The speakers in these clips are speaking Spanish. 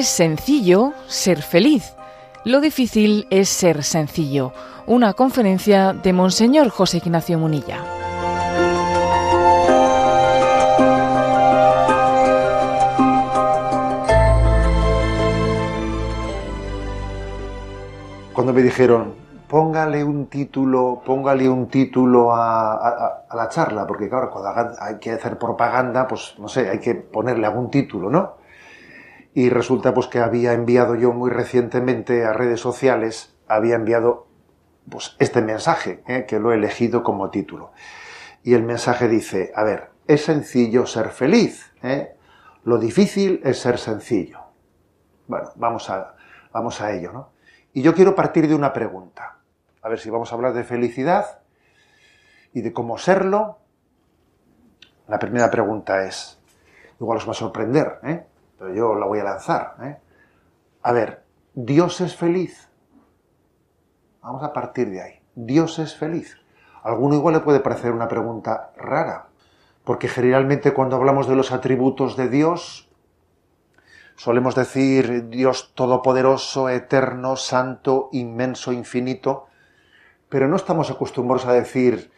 Es sencillo ser feliz. Lo difícil es ser sencillo. Una conferencia de Monseñor José Ignacio Munilla. Cuando me dijeron, póngale un título, póngale un título a, la charla, porque claro, cuando hay que hacer propaganda, pues no sé, hay que ponerle algún título, ¿no? Y resulta pues que había enviado yo muy recientemente a redes sociales, había enviado pues este mensaje, ¿eh? que lo he elegido como título. Y el mensaje dice, a ver, es sencillo ser feliz, ¿eh? lo difícil es ser sencillo. Bueno, vamos a, vamos a ello, ¿no? Y yo quiero partir de una pregunta. A ver si vamos a hablar de felicidad y de cómo serlo. La primera pregunta es, igual os va a sorprender, ¿eh? Pero yo la voy a lanzar. ¿eh? A ver, ¿Dios es feliz? Vamos a partir de ahí. ¿Dios es feliz? A alguno igual le puede parecer una pregunta rara, porque generalmente cuando hablamos de los atributos de Dios, solemos decir Dios todopoderoso, eterno, santo, inmenso, infinito, pero no estamos acostumbrados a decir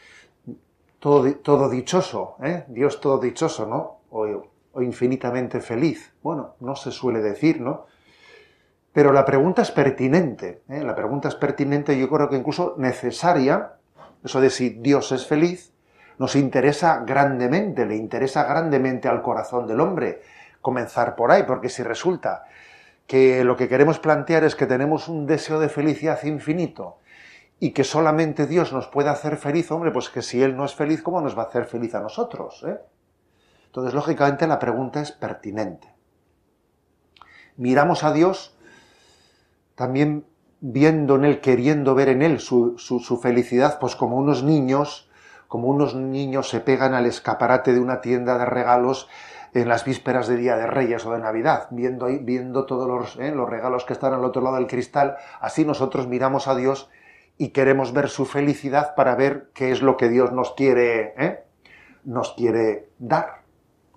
todo, todo dichoso, ¿eh? Dios todo dichoso, ¿no? O, infinitamente feliz. Bueno, no se suele decir, ¿no? Pero la pregunta es pertinente, ¿eh? la pregunta es pertinente, yo creo que incluso necesaria, eso de si Dios es feliz, nos interesa grandemente, le interesa grandemente al corazón del hombre comenzar por ahí, porque si resulta que lo que queremos plantear es que tenemos un deseo de felicidad infinito, y que solamente Dios nos puede hacer feliz, hombre, pues que si Él no es feliz, ¿cómo nos va a hacer feliz a nosotros? Eh? Entonces, lógicamente, la pregunta es pertinente. Miramos a Dios también viendo en Él, queriendo ver en Él su, su felicidad, pues como unos niños, como unos niños se pegan al escaparate de una tienda de regalos en las vísperas de Día de Reyes o de Navidad, viendo, viendo todos los, eh, los regalos que están al otro lado del cristal, así nosotros miramos a Dios y queremos ver su felicidad para ver qué es lo que Dios nos quiere, ¿eh? nos quiere dar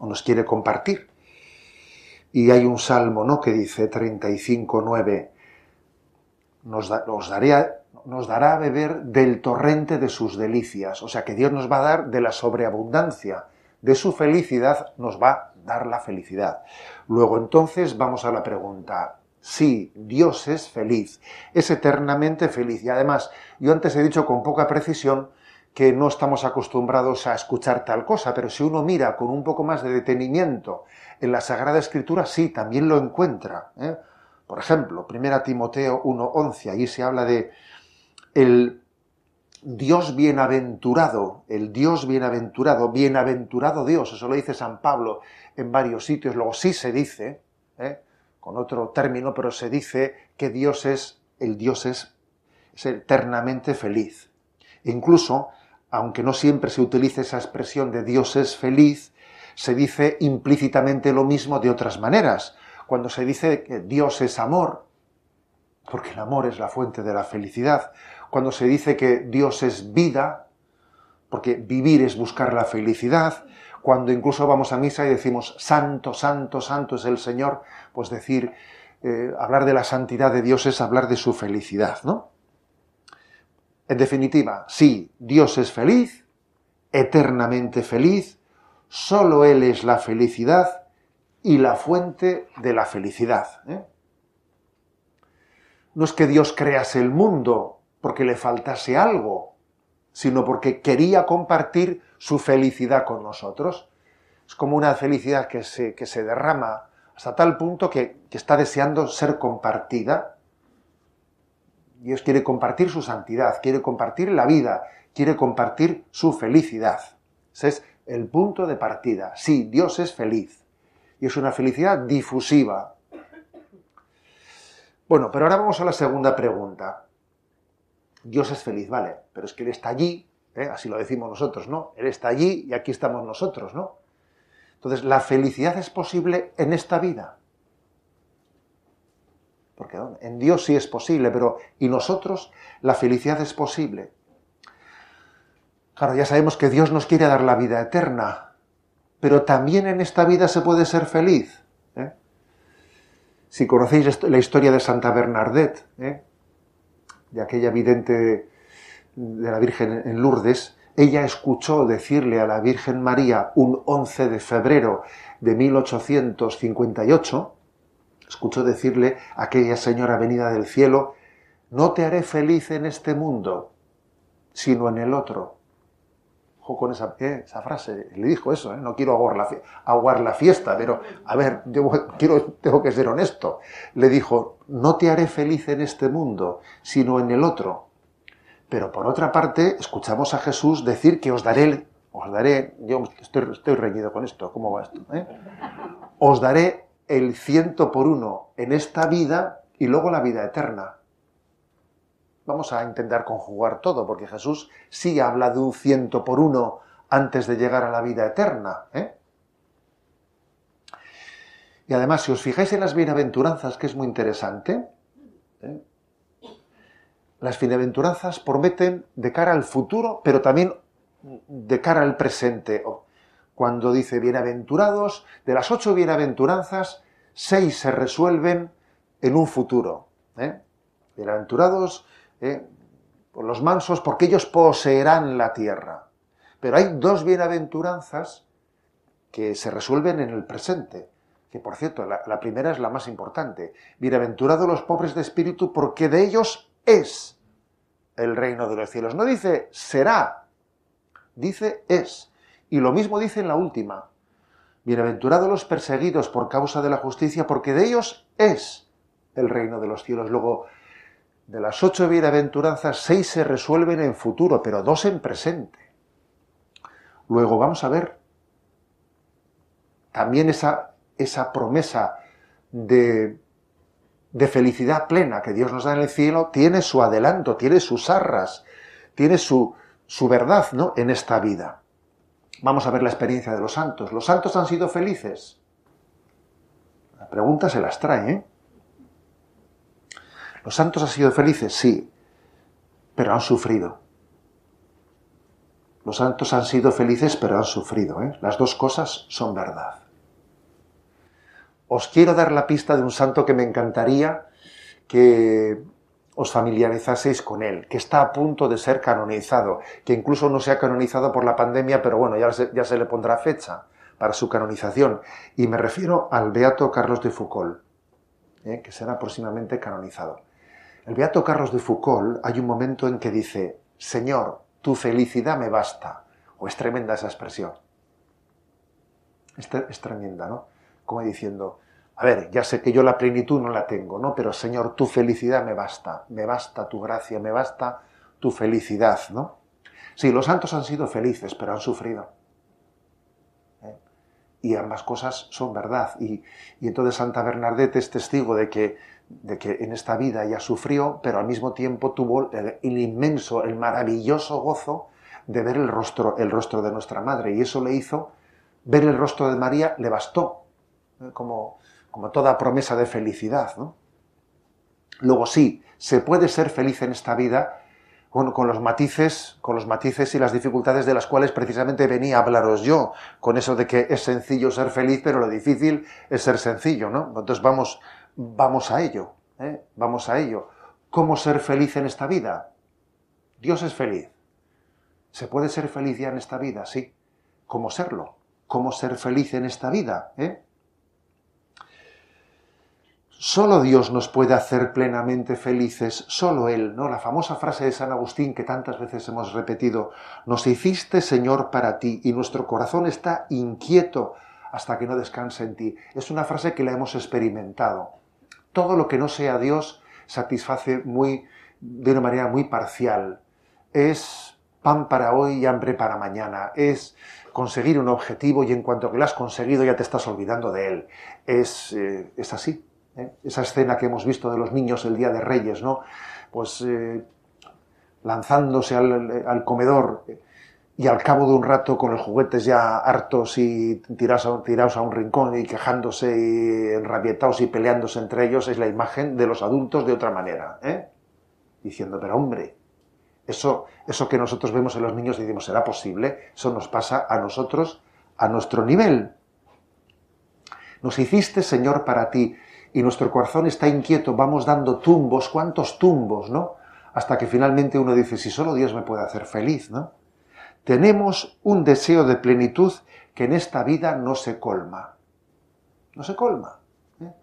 nos quiere compartir. Y hay un salmo, ¿no? Que dice 35.9, nos, nos, nos dará a beber del torrente de sus delicias. O sea que Dios nos va a dar de la sobreabundancia de su felicidad, nos va a dar la felicidad. Luego entonces vamos a la pregunta, Sí, Dios es feliz, es eternamente feliz. Y además, yo antes he dicho con poca precisión que no estamos acostumbrados a escuchar tal cosa, pero si uno mira con un poco más de detenimiento en la Sagrada Escritura, sí, también lo encuentra. ¿eh? Por ejemplo, 1 Timoteo 1.11, ahí se habla de el Dios bienaventurado, el Dios bienaventurado, bienaventurado Dios, eso lo dice San Pablo en varios sitios, luego sí se dice, ¿eh? con otro término, pero se dice que Dios es, el Dios es, eternamente feliz. incluso, aunque no siempre se utilice esa expresión de Dios es feliz, se dice implícitamente lo mismo de otras maneras. Cuando se dice que Dios es amor, porque el amor es la fuente de la felicidad. Cuando se dice que Dios es vida, porque vivir es buscar la felicidad cuando incluso vamos a misa y decimos, santo, santo, santo es el Señor, pues decir, eh, hablar de la santidad de Dios es hablar de su felicidad, ¿no? En definitiva, sí, Dios es feliz, eternamente feliz, solo Él es la felicidad y la fuente de la felicidad. ¿eh? No es que Dios crease el mundo porque le faltase algo, sino porque quería compartir su felicidad con nosotros. Es como una felicidad que se, que se derrama hasta tal punto que, está deseando ser compartida. Dios quiere compartir su santidad, quiere compartir la vida, quiere compartir su felicidad. Ese es el punto de partida. Sí, Dios es feliz. Y es una felicidad difusiva. Bueno, pero ahora vamos a la segunda pregunta. Dios es feliz, vale, pero es que Él está allí, ¿eh? así lo decimos nosotros, ¿no? Él está allí y aquí estamos nosotros, ¿no? Entonces, la felicidad es posible en esta vida. Porque en Dios sí es posible, pero ¿y nosotros? La felicidad es posible. Claro, ya sabemos que Dios nos quiere dar la vida eterna, pero también en esta vida se puede ser feliz. ¿eh? Si conocéis la historia de Santa Bernadette, ¿eh? de aquella vidente de la Virgen en Lourdes, ella escuchó decirle a la Virgen María un 11 de febrero de 1858, escuchó decirle a aquella señora venida del cielo, no te haré feliz en este mundo, sino en el otro. Ojo con esa, eh, frase, le dijo eso, eh, no quiero aguar la, fiesta, pero a ver, yo quiero, tengo que ser honesto. Le dijo, no te haré feliz en este mundo, sino en el otro. Pero por otra parte, escuchamos a Jesús decir que os daré, os daré, yo estoy, estoy reñido con esto, ¿cómo va esto? Eh? Os daré el ciento por uno en esta vida y luego la vida eterna. Vamos a intentar conjugar todo, porque Jesús sí habla de un ciento por uno antes de llegar a la vida eterna. ¿eh? Y además, si os fijáis en las bienaventuranzas, que es muy interesante, ¿eh? las bienaventuranzas prometen de cara al futuro, pero también de cara al presente. Cuando dice bienaventurados, de las ocho bienaventuranzas, seis se resuelven en un futuro. ¿eh? Bienaventurados ¿eh? los mansos, porque ellos poseerán la tierra. Pero hay dos bienaventuranzas que se resuelven en el presente, que por cierto, la, la primera es la más importante. Bienaventurados los pobres de espíritu, porque de ellos es el reino de los cielos. No dice será, dice es. Y lo mismo dice en la última. Bienaventurados los perseguidos por causa de la justicia, porque de ellos es el reino de los cielos. Luego, de las ocho bienaventuranzas, seis se resuelven en futuro, pero dos en presente. Luego vamos a ver también esa, esa promesa de, de felicidad plena que Dios nos da en el cielo, tiene su adelanto, tiene sus arras, tiene su, su verdad ¿no? en esta vida. Vamos a ver la experiencia de los santos. ¿Los santos han sido felices? La pregunta se las trae, ¿eh? ¿Los santos han sido felices? Sí, pero han sufrido. Los santos han sido felices, pero han sufrido. ¿eh? Las dos cosas son verdad. Os quiero dar la pista de un santo que me encantaría que os familiarizaseis con él, que está a punto de ser canonizado, que incluso no se ha canonizado por la pandemia, pero bueno, ya se, ya se le pondrá fecha para su canonización. Y me refiero al Beato Carlos de Foucault, ¿eh? que será próximamente canonizado. El Beato Carlos de Foucault hay un momento en que dice, Señor, tu felicidad me basta. O es tremenda esa expresión. Es, es tremenda, ¿no? Como diciendo, a ver, ya sé que yo la plenitud no la tengo, ¿no? Pero Señor, tu felicidad me basta, me basta tu gracia, me basta tu felicidad, ¿no? Sí, los santos han sido felices, pero han sufrido. ¿Eh? Y ambas cosas son verdad. Y, y entonces Santa Bernadette es testigo de que de que en esta vida ella sufrió, pero al mismo tiempo tuvo el, inmenso, el maravilloso gozo de ver el rostro, el rostro de nuestra madre. Y eso le hizo, ver el rostro de María le bastó, ¿eh? como, como toda promesa de felicidad. ¿no? Luego sí, se puede ser feliz en esta vida con, con, los matices, con los matices y las dificultades de las cuales precisamente venía a hablaros yo, con eso de que es sencillo ser feliz, pero lo difícil es ser sencillo, ¿no? Entonces vamos, Vamos a ello, ¿eh? vamos a ello. ¿Cómo ser feliz en esta vida? Dios es feliz. ¿Se puede ser feliz ya en esta vida? Sí. ¿Cómo serlo? ¿Cómo ser feliz en esta vida? ¿Eh? Solo Dios nos puede hacer plenamente felices, solo Él, ¿no? La famosa frase de San Agustín que tantas veces hemos repetido, nos hiciste Señor para ti y nuestro corazón está inquieto hasta que no descanse en ti. Es una frase que la hemos experimentado todo lo que no sea Dios satisface muy, de una manera muy parcial. Es pan para hoy y hambre para mañana. Es conseguir un objetivo y en cuanto que lo has conseguido ya te estás olvidando de él. Es, eh, es así. ¿Eh? Esa escena que hemos visto de los niños el día de Reyes, ¿no? Pues eh, lanzándose al, comedor y al cabo de un rato con los juguetes ya hartos y tirados a, tirados a un rincón y quejándose y enrabietados y peleándose entre ellos es la imagen de los adultos de otra manera, ¿eh? diciendo, pero hombre, eso, eso que nosotros vemos en los niños y decimos, ¿será posible? Eso nos pasa a nosotros a nuestro nivel. Nos hiciste, Señor, para ti y nuestro corazón está inquieto, vamos dando tumbos, ¿cuántos tumbos, no? Hasta que finalmente uno dice, si solo Dios me puede hacer feliz, ¿no? Tenemos un deseo de plenitud que en esta vida no se colma. No se colma. ¿eh?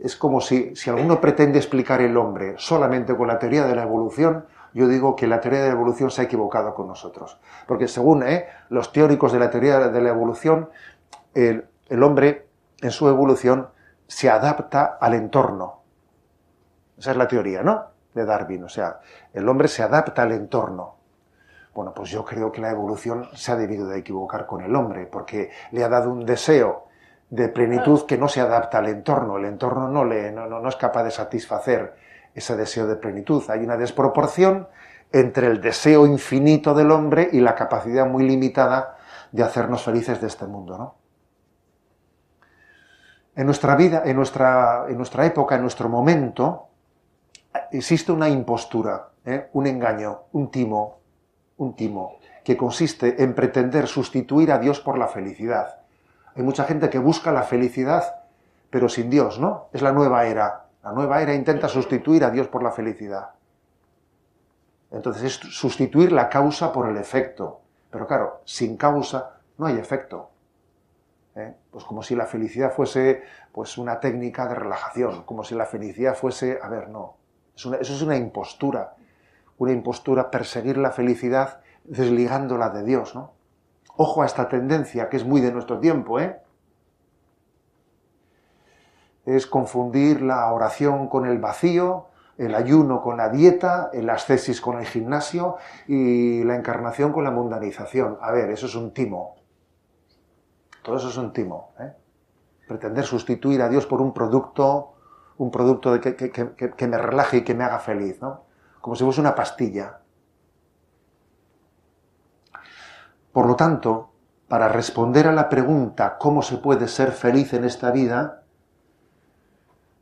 Es como si, si alguno pretende explicar el hombre solamente con la teoría de la evolución, yo digo que la teoría de la evolución se ha equivocado con nosotros. Porque según ¿eh? los teóricos de la teoría de la evolución, el, el hombre en su evolución se adapta al entorno. Esa es la teoría, ¿no? De Darwin. O sea, el hombre se adapta al entorno. Bueno, pues yo creo que la evolución se ha debido de equivocar con el hombre, porque le ha dado un deseo de plenitud que no se adapta al entorno. El entorno no, le, no, no, es capaz de satisfacer ese deseo de plenitud. Hay una desproporción entre el deseo infinito del hombre y la capacidad muy limitada de hacernos felices de este mundo, ¿no? En nuestra vida, en nuestra, en nuestra época, en nuestro momento, existe una impostura, ¿eh? un engaño, un timo, un timo, que consiste en pretender sustituir a Dios por la felicidad. Hay mucha gente que busca la felicidad, pero sin Dios, ¿no? Es la nueva era. La nueva era intenta sustituir a Dios por la felicidad. Entonces es sustituir la causa por el efecto. Pero claro, sin causa no hay efecto. ¿Eh? Pues como si la felicidad fuese pues una técnica de relajación, como si la felicidad fuese, a ver, no, eso es una impostura, una impostura perseguir la felicidad desligándola de Dios, ¿no? Ojo a esta tendencia que es muy de nuestro tiempo, ¿eh? Es confundir la oración con el vacío, el ayuno con la dieta, el ascesis con el gimnasio y la encarnación con la mundanización. A ver, eso es un timo. Todo eso es un timo. ¿eh? Pretender sustituir a Dios por un producto, un producto de que, me relaje y que me haga feliz, ¿no? Como si fuese una pastilla. Por lo tanto, para responder a la pregunta cómo se puede ser feliz en esta vida,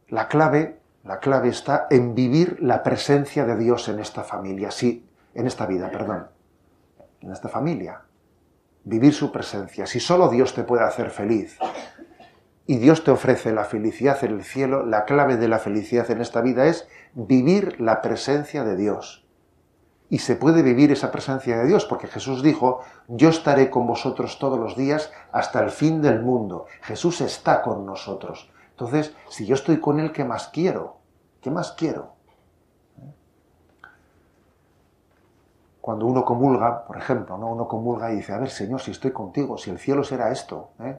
la clave, la clave está en vivir la presencia de Dios en esta familia, sí, en esta vida, perdón, en esta familia vivir su presencia. Si solo Dios te puede hacer feliz y Dios te ofrece la felicidad en el cielo, la clave de la felicidad en esta vida es vivir la presencia de Dios. Y se puede vivir esa presencia de Dios porque Jesús dijo, yo estaré con vosotros todos los días hasta el fin del mundo. Jesús está con nosotros. Entonces, si yo estoy con Él, ¿qué más quiero? ¿Qué más quiero? Cuando uno comulga, por ejemplo, ¿no? uno comulga y dice, a ver, Señor, si estoy contigo, si el cielo será esto, ¿eh?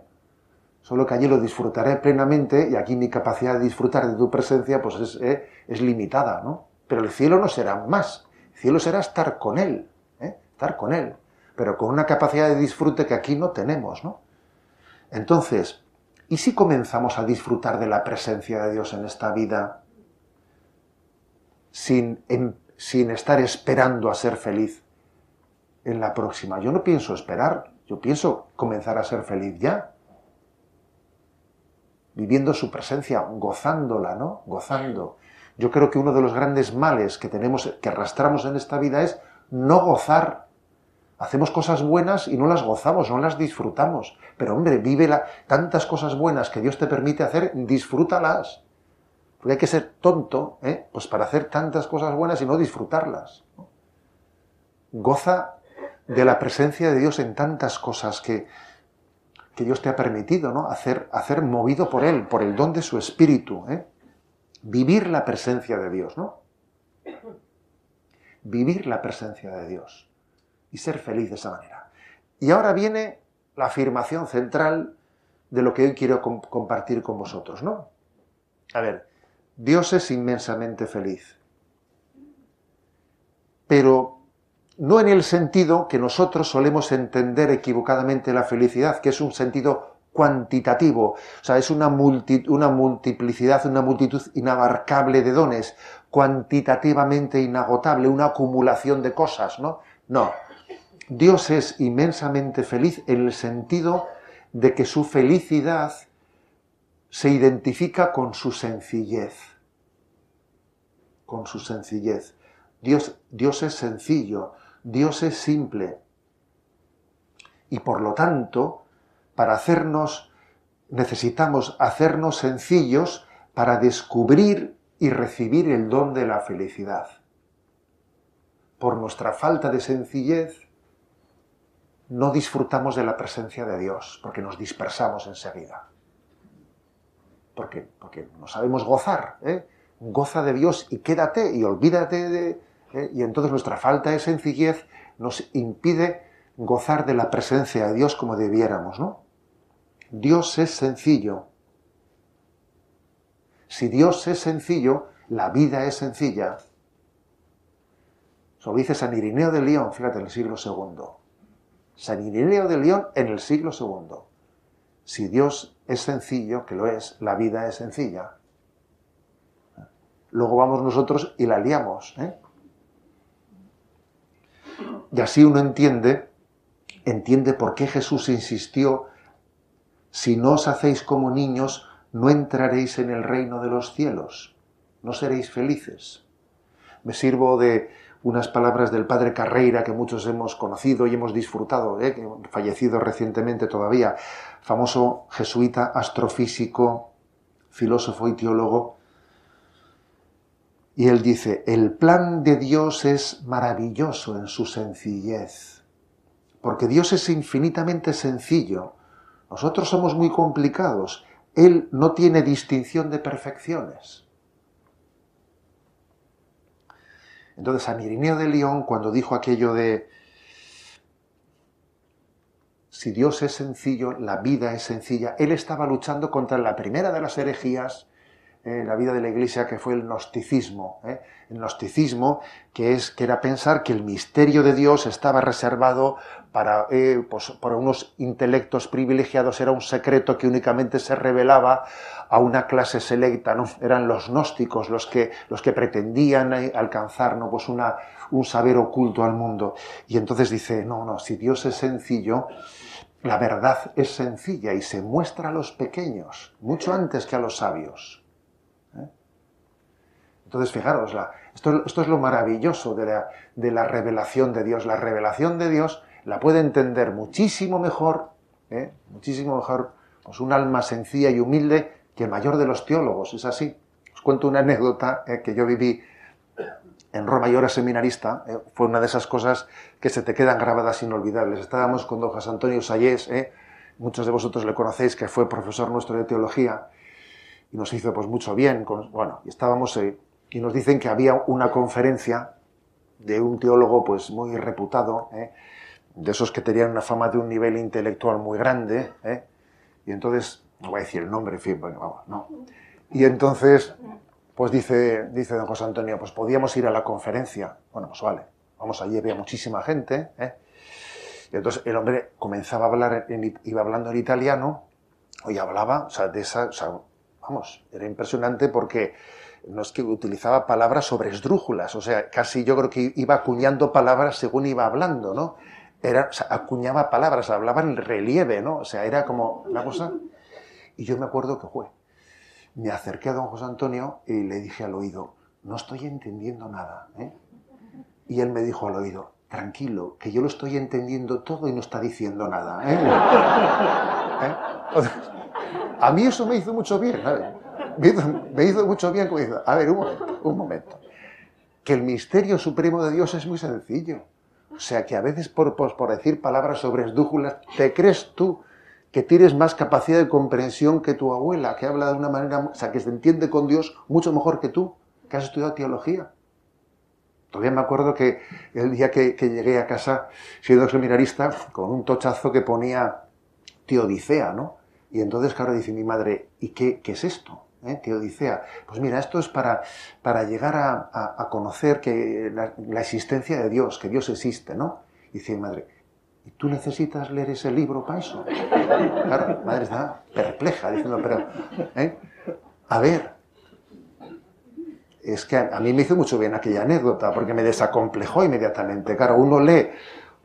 solo que allí lo disfrutaré plenamente y aquí mi capacidad de disfrutar de tu presencia pues es, ¿eh? es limitada, ¿no? Pero el cielo no será más, el cielo será estar con Él, ¿eh? estar con Él, pero con una capacidad de disfrute que aquí no tenemos, ¿no? Entonces, ¿y si comenzamos a disfrutar de la presencia de Dios en esta vida sin, em, sin estar esperando a ser feliz en la próxima. Yo no pienso esperar, yo pienso comenzar a ser feliz ya. Viviendo su presencia, gozándola, ¿no? Gozando. Yo creo que uno de los grandes males que tenemos, que arrastramos en esta vida es no gozar. Hacemos cosas buenas y no las gozamos, no las disfrutamos. Pero hombre, vive tantas cosas buenas que Dios te permite hacer, disfrútalas. Porque hay que ser tonto, ¿eh? pues para hacer tantas cosas buenas y no disfrutarlas. Goza de la presencia de Dios en tantas cosas que, que Dios te ha permitido, ¿no? Hacer, hacer movido por Él, por el don de su espíritu, ¿eh? Vivir la presencia de Dios, ¿no? Vivir la presencia de Dios y ser feliz de esa manera. Y ahora viene la afirmación central de lo que hoy quiero compartir con vosotros, ¿no? A ver, Dios es inmensamente feliz. Pero no en el sentido que nosotros solemos entender equivocadamente la felicidad, que es un sentido cuantitativo, o sea, es una, una multiplicidad, una multitud inabarcable de dones, cuantitativamente inagotable, una acumulación de cosas, ¿no? No. Dios es inmensamente feliz en el sentido de que su felicidad se identifica con su sencillez. Con su sencillez. Dios, Dios es sencillo, Dios es simple. Y por lo tanto, para hacernos, necesitamos hacernos sencillos para descubrir y recibir el don de la felicidad. Por nuestra falta de sencillez, no disfrutamos de la presencia de Dios, porque nos dispersamos enseguida. Porque, porque no sabemos gozar. ¿eh? Goza de Dios y quédate y olvídate de... ¿eh? Y entonces nuestra falta de sencillez nos impide gozar de la presencia de Dios como debiéramos, ¿no? Dios es sencillo. Si Dios es sencillo, la vida es sencilla. Eso lo dice San Irineo de León, fíjate, en el siglo II. San Irineo de León en el siglo II. Si Dios es sencillo, que lo es, la vida es sencilla. Luego vamos nosotros y la liamos. ¿eh? Y así uno entiende, entiende por qué Jesús insistió, si no os hacéis como niños, no entraréis en el reino de los cielos, no seréis felices. Me sirvo de unas palabras del padre Carreira que muchos hemos conocido y hemos disfrutado, ¿eh? fallecido recientemente todavía, famoso jesuita, astrofísico, filósofo y teólogo. Y él dice, el plan de Dios es maravilloso en su sencillez, porque Dios es infinitamente sencillo. Nosotros somos muy complicados. Él no tiene distinción de perfecciones. Entonces, San Irineo de León, cuando dijo aquello de si Dios es sencillo, la vida es sencilla, él estaba luchando contra la primera de las herejías en la vida de la Iglesia, que fue el gnosticismo. ¿eh? El gnosticismo, que, es, que era pensar que el misterio de Dios estaba reservado para, eh, pues, para unos intelectos privilegiados, era un secreto que únicamente se revelaba a una clase selecta, ¿no? Eran los gnósticos los que, los que pretendían eh, alcanzar, ¿no? Pues una, un saber oculto al mundo. Y entonces dice, no, no, si Dios es sencillo, la verdad es sencilla y se muestra a los pequeños, mucho antes que a los sabios. Entonces, fijaros, esto, es lo maravilloso de la, revelación de Dios. La revelación de Dios la puede entender muchísimo mejor, ¿eh? muchísimo mejor, pues un alma sencilla y humilde que el mayor de los teólogos. Es así. Os cuento una anécdota ¿eh? que yo viví en Roma, yo era seminarista, ¿eh? fue una de esas cosas que se te quedan grabadas inolvidables. Estábamos con don José Antonio Sayés, muchos de vosotros le conocéis, que fue profesor nuestro de teología, y nos hizo pues mucho bien. bueno, y estábamos y nos dicen que había una conferencia de un teólogo pues muy reputado, ¿eh? de esos que tenían una fama de un nivel intelectual muy grande, ¿eh? y entonces, no voy a decir el nombre, en fin, bueno, vamos, no. Y entonces, pues dice, dice don José Antonio, pues podíamos ir a la conferencia. Bueno, pues vale, vamos allí, había muchísima gente, ¿eh? Y entonces el hombre comenzaba a hablar, iba hablando en italiano, y hablaba, o sea, de esa, o sea, vamos, era impresionante porque no es que utilizaba palabras sobre esdrújulas, o sea, casi yo creo que iba acuñando palabras según iba hablando, ¿no? Era, o sea, acuñaba palabras, hablaba en relieve, ¿no? O sea, era como una cosa. Y yo me acuerdo que fue. Me acerqué a don José Antonio y le dije al oído, no estoy entendiendo nada, ¿eh? Y él me dijo al oído, tranquilo, que yo lo estoy entendiendo todo y no está diciendo nada. ¿eh? ¿Eh? A mí eso me hizo mucho bien, ¿sabes? Me hizo, mucho bien. a ver, un momento, un momento. Que el misterio supremo de Dios es muy sencillo. O sea, que a veces por, por, decir palabras sobre esdújulas, te crees tú que tienes más capacidad de comprensión que tu abuela, que habla de una manera, o sea, que se entiende con Dios mucho mejor que tú, que has estudiado teología. Todavía me acuerdo que el día que, llegué a casa, siendo seminarista, con un tochazo que ponía Teodicea, ¿no? Y entonces, claro, dice mi madre, ¿y qué, qué es esto? ¿Eh? Teodicea. Pues mira, esto es para, para llegar a, conocer que la, existencia de Dios, que Dios existe, ¿no? Y dice madre, ¿y tú necesitas leer ese libro para eso? Claro, madre está perpleja, diciendo, pero, ¿eh? a ver, es que a, mí me hizo mucho bien aquella anécdota, porque me desacomplejó inmediatamente. Claro, uno lee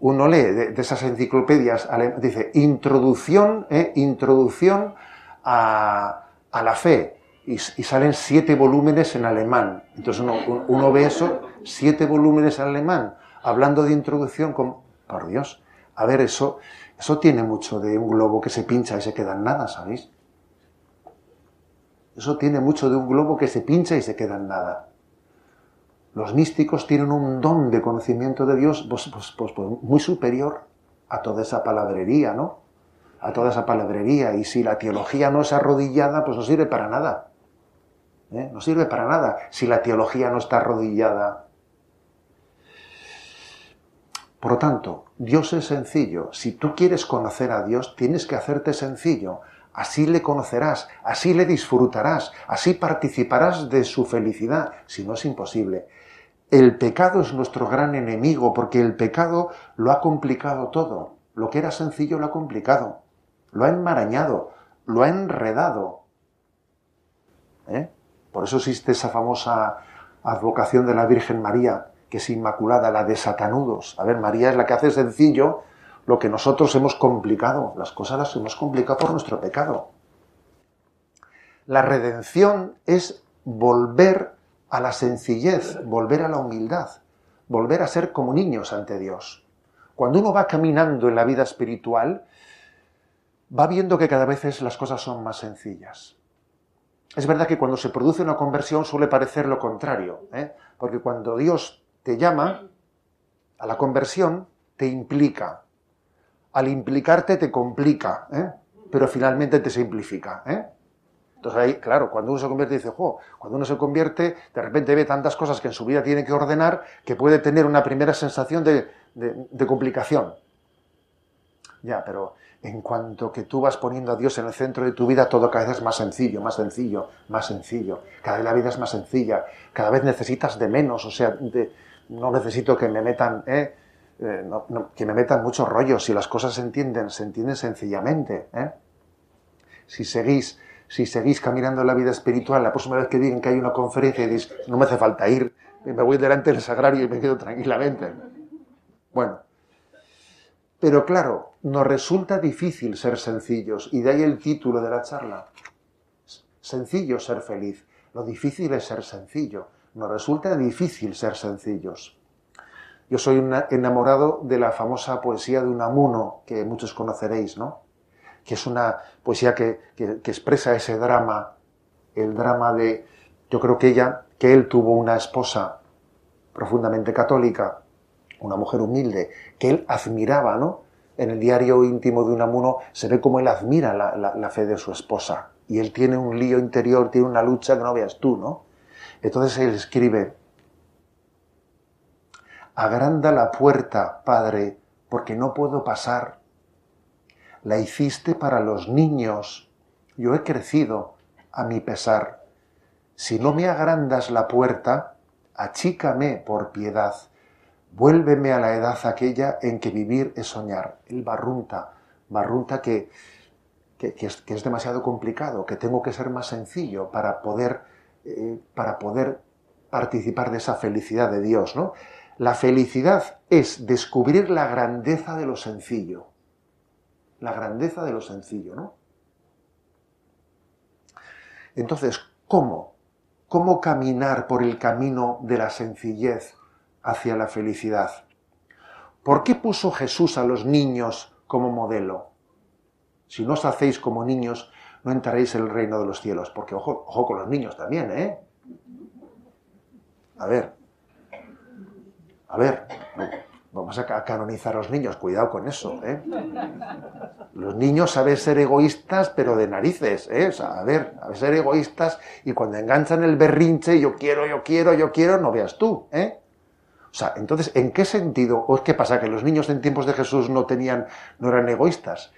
uno lee de, esas enciclopedias, dice, introducción, ¿eh? introducción a, a, la fe, y, salen siete volúmenes en alemán. Entonces uno, ve eso, siete volúmenes en alemán, hablando de introducción con... Por Dios, a ver, eso, eso tiene mucho de un globo que se pincha y se queda en nada, ¿sabéis? Eso tiene mucho de un globo que se pincha y se queda en nada. Los místicos tienen un don de conocimiento de Dios pues, pues, pues, muy superior a toda esa palabrería, ¿no? A toda esa palabrería. Y si la teología no es arrodillada, pues no sirve para nada. ¿Eh? No sirve para nada si la teología no está arrodillada. Por lo tanto, Dios es sencillo. Si tú quieres conocer a Dios, tienes que hacerte sencillo. Así le conocerás, así le disfrutarás, así participarás de su felicidad, si no es imposible. El pecado es nuestro gran enemigo porque el pecado lo ha complicado todo. Lo que era sencillo lo ha complicado, lo ha enmarañado, lo ha enredado. ¿Eh? Por eso existe esa famosa advocación de la Virgen María, que es inmaculada, la de Satanudos. A ver, María es la que hace sencillo lo que nosotros hemos complicado. Las cosas las hemos complicado por nuestro pecado. La redención es volver a la sencillez, volver a la humildad, volver a ser como niños ante Dios. Cuando uno va caminando en la vida espiritual, va viendo que cada vez las cosas son más sencillas. Es verdad que cuando se produce una conversión suele parecer lo contrario, ¿eh? porque cuando Dios te llama a la conversión, te implica. Al implicarte te complica, ¿eh? pero finalmente te simplifica. ¿eh? Entonces ahí, claro, cuando uno se convierte dice, jo, cuando uno se convierte, de repente ve tantas cosas que en su vida tiene que ordenar que puede tener una primera sensación de, complicación. Ya, pero en cuanto que tú vas poniendo a Dios en el centro de tu vida, todo cada vez es más sencillo, más sencillo, más sencillo. Cada vez la vida es más sencilla, cada vez necesitas de menos, o sea, no necesito que me metan, ¿eh? eh que me metan muchos rollos, si las cosas se entienden, se entienden sencillamente. ¿eh? Si seguís si seguís caminando en la vida espiritual, la próxima vez que digan que hay una conferencia y dices, no me hace falta ir, me voy delante del sagrario y me quedo tranquilamente. Bueno, pero claro, nos resulta difícil ser sencillos y de ahí el título de la charla. Sencillo ser feliz. Lo difícil es ser sencillo. Nos resulta difícil ser sencillos. Yo soy enamorado de la famosa poesía de Unamuno, que muchos conoceréis, ¿no? que es una poesía que, expresa ese drama, el drama de, yo creo que ella, que él tuvo una esposa profundamente católica, una mujer humilde, que él admiraba, ¿no? En el diario íntimo de Unamuno se ve cómo él admira la, la fe de su esposa. Y él tiene un lío interior, tiene una lucha que no veas tú, ¿no? Entonces él escribe, agranda la puerta, Padre, porque no puedo pasar la hiciste para los niños. Yo he crecido a mi pesar. Si no me agrandas la puerta, achícame por piedad. Vuélveme a la edad aquella en que vivir es soñar. El barrunta, barrunta que, que, es, demasiado complicado, que tengo que ser más sencillo para poder, eh, para poder participar de esa felicidad de Dios. ¿no? La felicidad es descubrir la grandeza de lo sencillo la grandeza de lo sencillo, ¿no? Entonces, ¿cómo? ¿Cómo caminar por el camino de la sencillez hacia la felicidad? ¿Por qué puso Jesús a los niños como modelo? Si no os hacéis como niños, no entraréis en el reino de los cielos. Porque ojo, ojo con los niños también, ¿eh? A ver. A ver. Vamos a canonizar a los niños, cuidado con eso. ¿eh? Los niños saben ser egoístas, pero de narices. ¿eh? O sea, a ver, a ser egoístas y cuando enganchan el berrinche, yo quiero, yo quiero, yo quiero, no veas tú. ¿eh? O sea, entonces, ¿en qué sentido? ¿O es que pasa que los niños en tiempos de Jesús no tenían, no eran egoístas?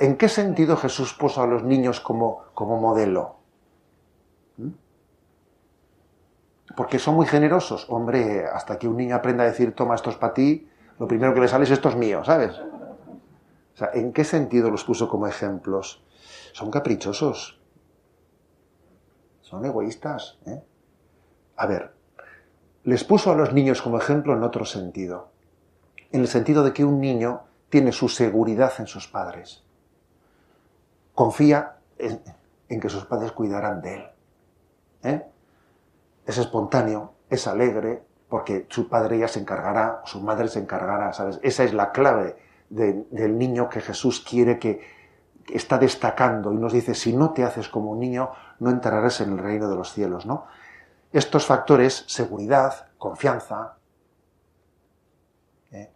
¿En qué sentido Jesús puso a los niños como, como modelo? ¿Mm? Porque son muy generosos. Hombre, hasta que un niño aprenda a decir, toma, esto es para ti, lo primero que le sale es esto es mío, ¿sabes? O sea, ¿en qué sentido los puso como ejemplos? Son caprichosos. Son egoístas. ¿eh? A ver, les puso a los niños como ejemplo en otro sentido. En el sentido de que un niño tiene su seguridad en sus padres. Confía en, que sus padres cuidarán de él. ¿eh? Es espontáneo, es alegre, porque su padre ya se encargará, su madre se encargará, ¿sabes? Esa es la clave del niño que Jesús quiere que, está destacando y nos dice, si no te haces como un niño, no entrarás en el reino de los cielos, ¿no? Estos factores, seguridad, confianza, ¿eh?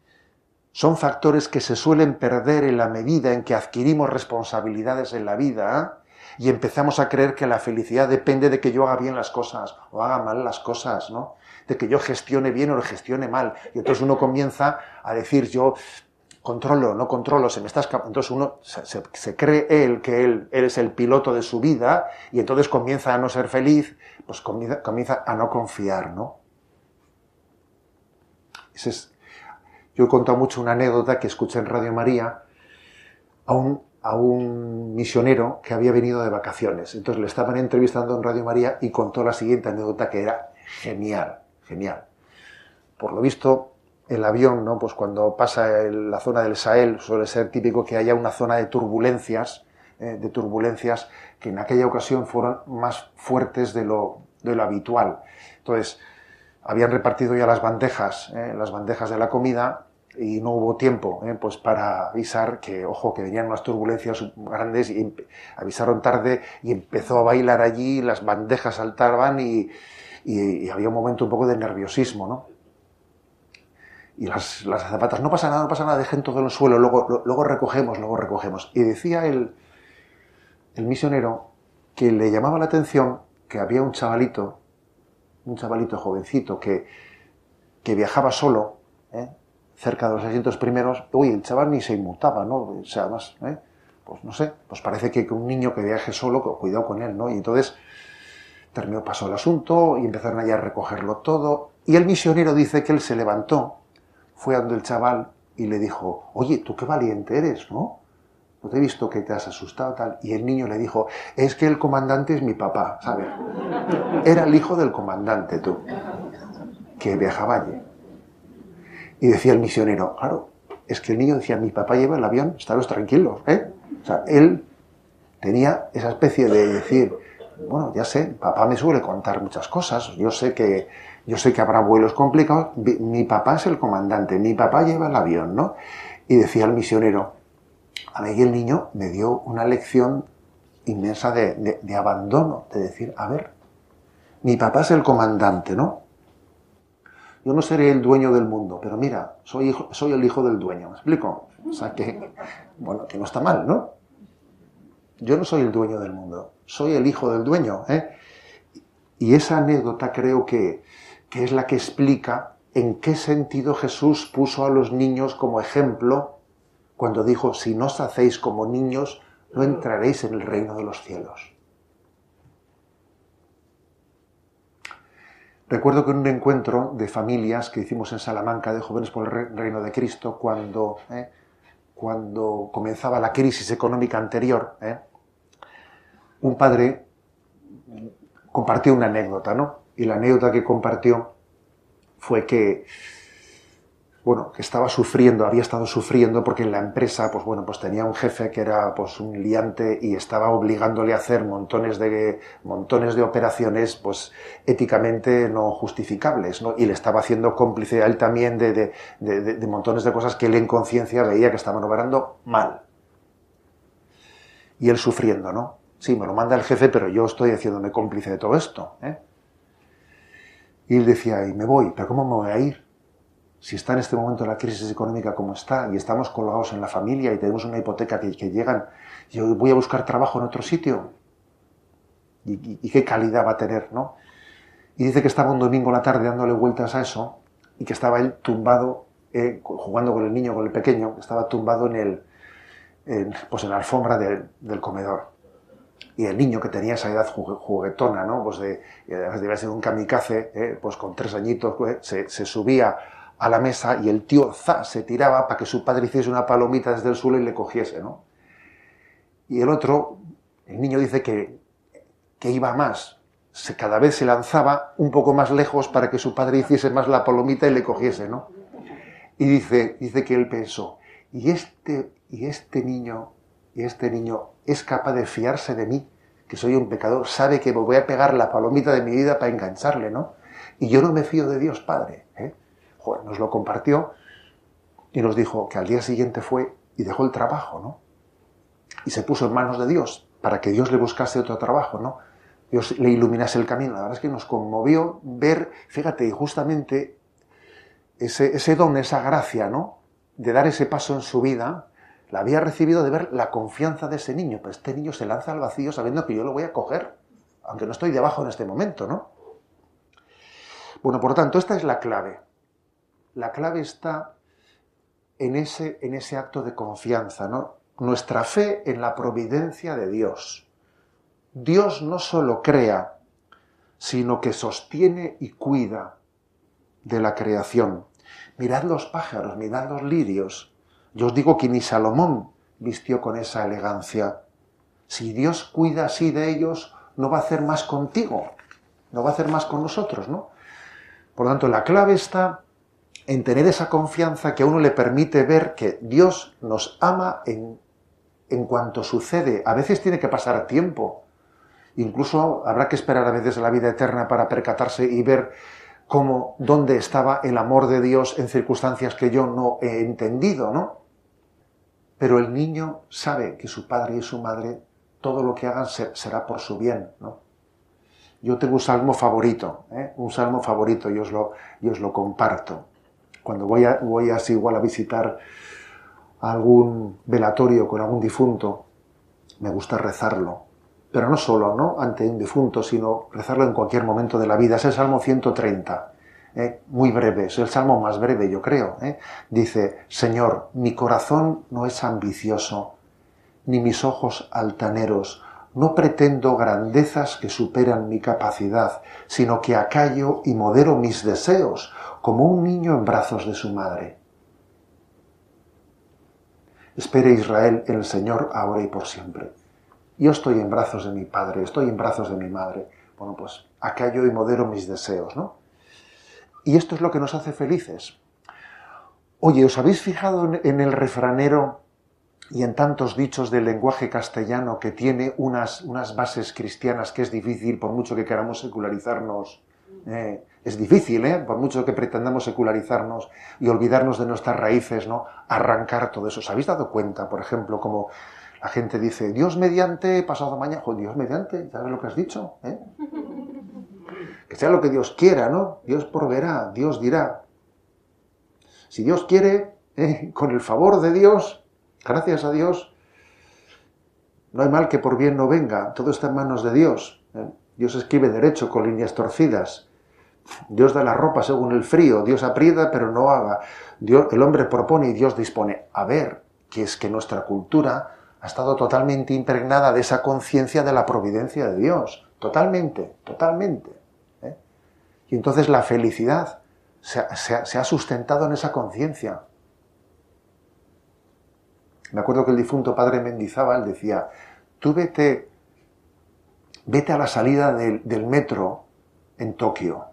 son factores que se suelen perder en la medida en que adquirimos responsabilidades en la vida y empezamos a creer que la felicidad depende de que yo haga bien las cosas o haga mal las cosas, ¿no? De que yo gestione bien o gestione mal. Y entonces uno comienza a decir, yo controlo, no controlo, se me está escapando. Entonces uno se, cree él que él, es el piloto de su vida y entonces comienza a no ser feliz, pues comienza, a no confiar, ¿no? es, yo he contado mucho una anécdota que escuché en Radio María a un, a un misionero que había venido de vacaciones. Entonces le estaban entrevistando en Radio María y contó la siguiente anécdota que era genial, genial. Por lo visto, el avión, ¿no? Pues cuando pasa la zona del Sahel suele ser típico que haya una zona de turbulencias, eh, de turbulencias que en aquella ocasión fueron más fuertes de lo, de lo habitual. Entonces, habían repartido ya las bandejas, eh, las bandejas de la comida y no hubo tiempo eh, pues para avisar que, ojo, que venían unas turbulencias grandes y avisaron tarde y empezó a bailar allí, las bandejas saltaban y, y, y había un momento un poco de nerviosismo, ¿no? Y las, las no pasa nada, no pasa nada, dejen todo en el suelo, luego, luego recogemos, luego recogemos. Y decía el, el misionero que le llamaba la atención que había un chavalito, un chavalito jovencito que, que viajaba solo, ¿eh? cerca de los asientos primeros, uy, el chaval ni se inmutaba, ¿no? O sea, más, ¿eh? pues no sé, pues parece que un niño que viaje solo, cuidado con él, ¿no? Y entonces terminó, pasó el asunto y empezaron allá a recogerlo todo. Y el misionero dice que él se levantó fue ante el chaval y le dijo, oye, tú qué valiente eres, ¿no? No te he visto que te has asustado tal. Y el niño le dijo, es que el comandante es mi papá, ¿sabes? Era el hijo del comandante, tú, que viajaba allí. Y decía el misionero, claro, es que el niño decía, mi papá lleva el avión, estaros tranquilos, ¿eh? O sea, él tenía esa especie de decir, bueno, ya sé, papá me suele contar muchas cosas, yo sé que yo sé que habrá vuelos complicados, mi papá es el comandante, mi papá lleva el avión, ¿no? Y decía el misionero, a mí el niño me dio una lección inmensa de, abandono, de decir, a ver, mi papá es el comandante, ¿no? Yo no seré el dueño del mundo, pero mira, soy, hijo, soy el hijo del dueño, ¿me explico? O sea que, bueno, que no está mal, ¿no? Yo no soy el dueño del mundo, soy el hijo del dueño, ¿eh? Y esa anécdota creo que, que es la que explica en qué sentido Jesús puso a los niños como ejemplo cuando dijo, si no os hacéis como niños, no entraréis en el reino de los cielos. Recuerdo que en un encuentro de familias que hicimos en Salamanca de jóvenes por el reino de Cristo, cuando, eh, cuando comenzaba la crisis económica anterior, eh, un padre compartió una anécdota, ¿no? Y la anécdota que compartió fue que bueno, que estaba sufriendo, había estado sufriendo porque en la empresa, pues bueno, pues tenía un jefe que era pues un liante y estaba obligándole a hacer montones de montones de operaciones pues éticamente no justificables, ¿no? Y le estaba haciendo cómplice a él también de, de, de, montones de cosas que él en conciencia veía que estaban operando mal. Y él sufriendo, ¿no? Sí, me lo manda el jefe, pero yo estoy haciéndome cómplice de todo esto, ¿eh? Y él decía, y me voy, pero ¿cómo me voy a ir? Si está en este momento la crisis económica como está y estamos colgados en la familia y tenemos una hipoteca que, llegan, yo voy a buscar trabajo en otro sitio. ¿Y, qué calidad va a tener, no? Y dice que estaba un domingo a la tarde dándole vueltas a eso y que estaba él tumbado, eh, jugando con el niño, con el pequeño, estaba tumbado en, el, pues en la alfombra del comedor y el niño que tenía esa edad juguetona, ¿no? Pues de, debía ser un kamikaze, ¿eh? pues con tres añitos, pues, se, subía a la mesa y el tío za, se tiraba para que su padre hiciese una palomita desde el suelo y le cogiese, ¿no? Y el otro, el niño dice que, que iba más, se, cada vez se lanzaba un poco más lejos para que su padre hiciese más la palomita y le cogiese, ¿no? Y dice, dice que él pensó, y este, y este niño, este niño es capaz de fiarse de mí, que soy un pecador, sabe que me voy a pegar la palomita de mi vida para engancharle, ¿no? Y yo no me fío de Dios Padre. ¿eh? nos lo compartió y nos dijo que al día siguiente fue y dejó el trabajo, ¿no? y se puso en manos de Dios para que Dios le buscase otro trabajo, ¿no? Dios le iluminase el camino. La verdad es que nos conmovió ver, fíjate, justamente ese don, esa gracia, ¿no? De dar ese paso en su vida, la había recibido de ver la confianza de ese niño. Pues este niño se lanza al vacío sabiendo que yo lo voy a coger, aunque no estoy debajo en este momento, ¿no? Bueno, por lo tanto, esta es la clave. La clave está en ese, en ese acto de confianza. Nuestra fe en la providencia de Dios. Dios no solo crea, sino que sostiene y cuida de la creación. Mirad los pájaros, mirad los lirios. Yo os digo que ni Salomón vistió con esa elegancia. Si Dios cuida así de ellos, no va a hacer más contigo, no va a hacer más con nosotros, ¿no? Por lo tanto, la clave está en tener esa confianza que a uno le permite ver que Dios nos ama en, en cuanto sucede. A veces tiene que pasar tiempo, Incluso habrá que esperar a veces la vida eterna para percatarse y ver cómo, dónde estaba el amor de Dios en circunstancias que yo no he entendido, ¿no? Pero el niño sabe que su padre y su madre, todo lo que hagan será por su bien, ¿no? Yo tengo un salmo favorito, ¿eh? un salmo favorito y os lo, os lo comparto. Cuando voy, a, voy así igual a visitar algún velatorio con algún difunto, me gusta rezarlo pero no solo ¿no? ante un difunto, sino rezarlo en cualquier momento de la vida. Es el Salmo 130, ¿eh? muy breve, es el salmo más breve, yo creo. ¿eh? Dice, Señor, mi corazón no es ambicioso, ni mis ojos altaneros, no pretendo grandezas que superan mi capacidad, sino que acallo y modero mis deseos, como un niño en brazos de su madre. Espere Israel en el Señor ahora y por siempre. Yo estoy en brazos de mi padre, estoy en brazos de mi madre. Bueno, pues acallo y modero mis deseos, ¿no? Y esto es lo que nos hace felices. Oye, ¿os habéis fijado en el refranero y en tantos dichos del lenguaje castellano que tiene unas, unas bases cristianas que es difícil, por mucho que queramos secularizarnos, eh, es difícil, ¿eh? por mucho que pretendamos secularizarnos y olvidarnos de nuestras raíces, ¿no? Arrancar todo eso. ¿Os habéis dado cuenta, por ejemplo, como la gente dice, Dios mediante, pasado mañana, Dios mediante, ¿sabes lo que has dicho? ¿Eh? Que sea lo que Dios quiera, ¿no? Dios proveerá, Dios dirá. Si Dios quiere, ¿eh? con el favor de Dios, gracias a Dios, no hay mal que por bien no venga, todo está en manos de Dios. ¿eh? Dios escribe derecho con líneas torcidas. Dios da la ropa según el frío, Dios aprieta pero no haga. Dios, el hombre propone y Dios dispone. A ver, que es que nuestra cultura ha estado totalmente impregnada de esa conciencia de la providencia de Dios. Totalmente, totalmente. Y entonces la felicidad se ha, sustentado en esa conciencia. Me acuerdo que el difunto padre Mendizábal decía, tú vete, vete a la salida del, metro en Tokio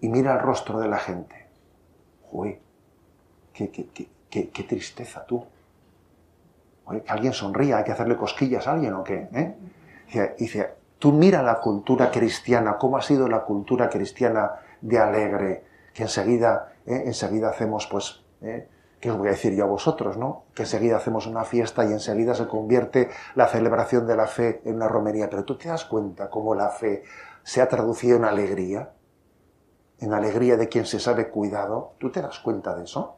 y mira el rostro de la gente. Uy, qué, qué tristeza tú que alguien sonría, hay que hacerle cosquillas a alguien o qué. ¿eh? Dice, tú mira la cultura cristiana, cómo ha sido la cultura cristiana de alegre, que enseguida, ¿eh? enseguida hacemos, pues, ¿eh? ¿qué os voy a decir yo a vosotros, no? Que enseguida hacemos una fiesta y enseguida se convierte la celebración de la fe en una romería. Pero tú te das cuenta cómo la fe se ha traducido en alegría, en alegría de quien se sabe cuidado. ¿Tú te das cuenta de eso?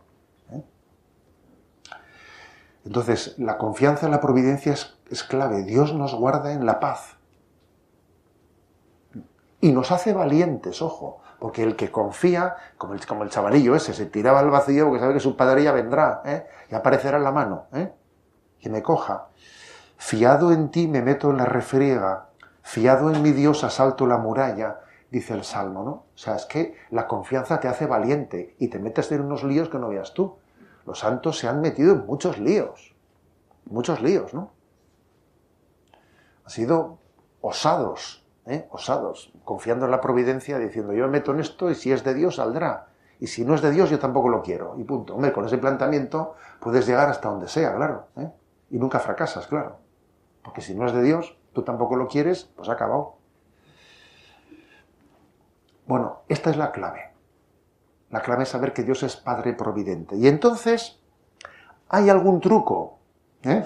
Entonces, la confianza en la providencia es, clave. Dios nos guarda en la paz. Y nos hace valientes, ojo, porque el que confía, como el, como el chavalillo ese, se tiraba al vacío porque sabe que su padre ya vendrá, ¿eh? y aparecerá en la mano, ¿eh? que me coja. Fiado en ti me meto en la refriega, fiado en mi Dios asalto la muralla, dice el Salmo, ¿no? O sea, es que la confianza te hace valiente y te metes en unos líos que no veas tú los santos se han metido en muchos líos, muchos líos, ¿no? Han sido osados, ¿eh? osados, confiando en la providencia, diciendo yo me meto en esto y si es de Dios saldrá. Y si no es de Dios, yo tampoco lo quiero. Y punto. Hombre, con ese planteamiento puedes llegar hasta donde sea, claro. ¿eh? Y nunca fracasas, claro. Porque si no es de Dios, tú tampoco lo quieres, pues ha acabado. Bueno, esta es la clave. La clave es saber que Dios es Padre Providente. Y entonces, ¿hay algún truco? ¿Eh?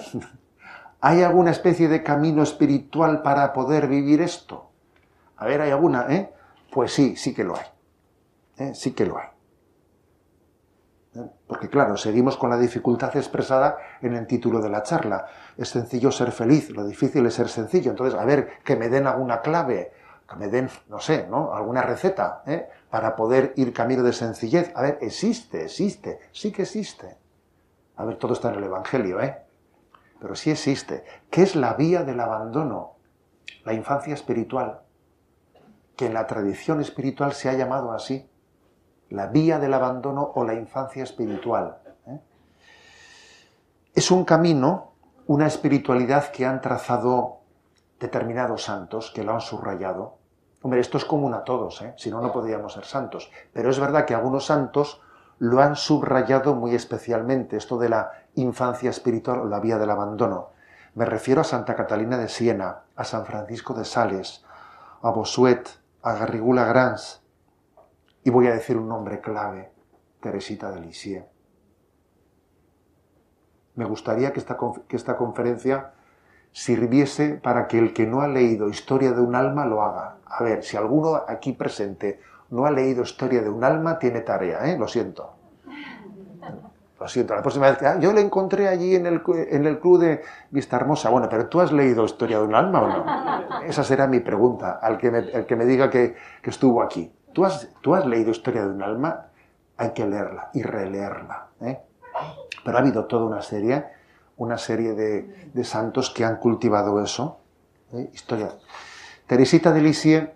¿Hay alguna especie de camino espiritual para poder vivir esto? A ver, ¿hay alguna? Eh? Pues sí, sí que lo hay. ¿Eh? Sí que lo hay. ¿Eh? Porque claro, seguimos con la dificultad expresada en el título de la charla. Es sencillo ser feliz, lo difícil es ser sencillo. Entonces, a ver, que me den alguna clave, que me den, no sé, ¿no? Alguna receta, ¿eh? Para poder ir camino de sencillez. A ver, existe, existe, sí que existe. A ver, todo está en el Evangelio, ¿eh? Pero sí existe. ¿Qué es la vía del abandono? La infancia espiritual. Que en la tradición espiritual se ha llamado así la vía del abandono o la infancia espiritual. ¿eh? Es un camino, una espiritualidad que han trazado determinados santos, que lo han subrayado. Hombre, esto es común a todos, ¿eh? si no, no podríamos ser santos. Pero es verdad que algunos santos lo han subrayado muy especialmente, esto de la infancia espiritual o la vía del abandono. Me refiero a Santa Catalina de Siena, a San Francisco de Sales, a Bosuet, a Garrigula Grans, y voy a decir un nombre clave, Teresita de Lisieux. Me gustaría que esta, que esta conferencia sirviese para que el que no ha leído Historia de un alma lo haga. A ver, si alguno aquí presente no ha leído Historia de un alma, tiene tarea, ¿eh? Lo siento. Lo siento, la próxima vez que... Ah, yo le encontré allí en el, en el club de Vista Hermosa. Bueno, pero ¿tú has leído Historia de un alma o no? Esa será mi pregunta al que me, que me diga que, que estuvo aquí. ¿Tú has, tú has leído Historia de un alma, hay que leerla y releerla. ¿eh? Pero ha habido toda una serie, una serie de, de santos que han cultivado eso. ¿eh? Historia. Teresita de Lisieux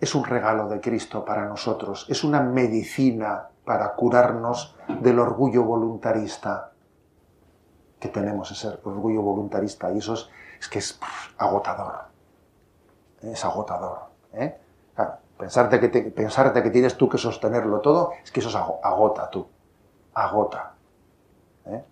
es un regalo de Cristo para nosotros, es una medicina para curarnos del orgullo voluntarista que tenemos, ese orgullo voluntarista, y eso es, es que es agotador, es agotador. ¿eh? Pensarte que, pensarte que tienes tú que sostenerlo todo, es que eso agota tú, agota. ¿eh?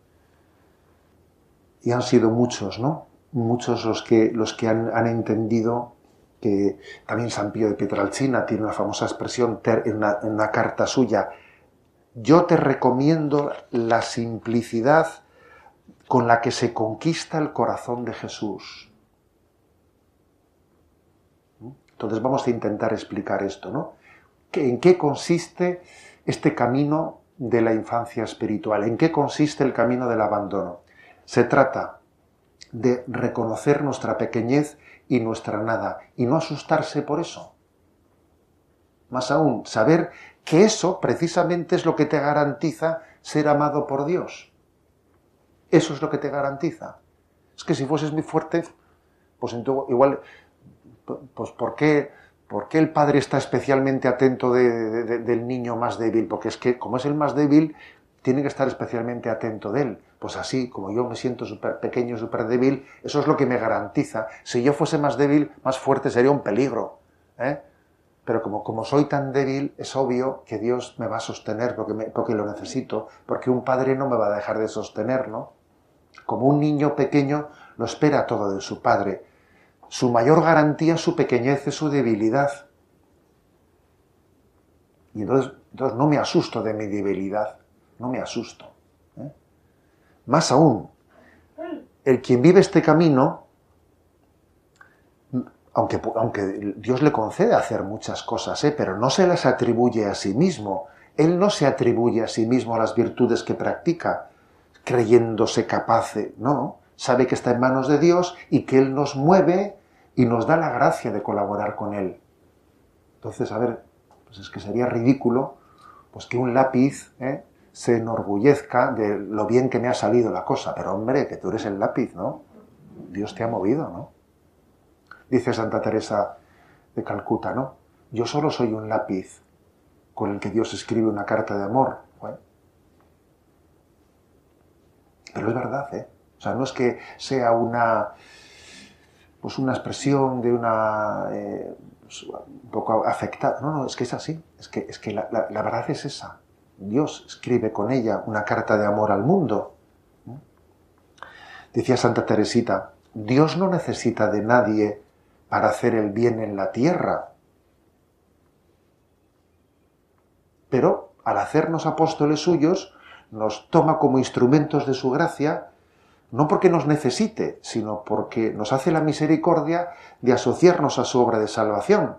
Y han sido muchos, ¿no? Muchos los que, los que han, entendido que también San Pío de Pietralcina tiene una famosa expresión en una carta suya, yo te recomiendo la simplicidad con la que se conquista el corazón de Jesús. Entonces vamos a intentar explicar esto, ¿no? ¿En qué consiste este camino de la infancia espiritual? ¿En qué consiste el camino del abandono? Se trata de reconocer nuestra pequeñez y nuestra nada y no asustarse por eso. Más aún, saber que eso precisamente es lo que te garantiza ser amado por Dios. Eso es lo que te garantiza. Es que si fueses muy fuerte, pues igual pues ¿por qué, el padre está especialmente atento del niño más débil? Porque es que como es el más débil, tiene que estar especialmente atento de él. Pues así, como yo me siento súper pequeño, súper débil, eso es lo que me garantiza. Si yo fuese más débil, más fuerte, sería un peligro. ¿eh? Pero como, como soy tan débil, es obvio que Dios me va a sostener porque, porque lo necesito, porque un padre no me va a dejar de sostener, ¿no? Como un niño pequeño lo espera todo de su padre su mayor garantía su pequeñez, es su debilidad. Y entonces, entonces, no me asusto de mi debilidad, no me asusto. ¿eh? Más aún, el quien vive este camino, aunque, Dios le concede hacer muchas cosas, ¿eh? pero no se las atribuye a sí mismo. Él no se atribuye a sí mismo las virtudes que practica, creyéndose capaz no, sabe que está en manos de Dios y que Él nos mueve y nos da la gracia de colaborar con Él. Entonces, a ver, pues es que sería ridículo pues que un lápiz ¿eh? se enorgullezca de lo bien que me ha salido la cosa, pero hombre, que tú eres el lápiz, ¿no? Dios te ha movido, ¿no? Dice Santa Teresa de Calcuta, ¿no? Yo solo soy un lápiz con el que Dios escribe una carta de amor. Pero es verdad, ¿eh? O sea, no es que sea una, pues una expresión de una eh, un poco afectada. No, no, es que es así. Es que, es que la, verdad es esa. Dios escribe con ella una carta de amor al mundo. Decía Santa Teresita, Dios no necesita de nadie para hacer el bien en la tierra. Pero al hacernos apóstoles suyos, nos toma como instrumentos de su gracia no porque nos necesite, sino porque nos hace la misericordia de asociarnos a su obra de salvación.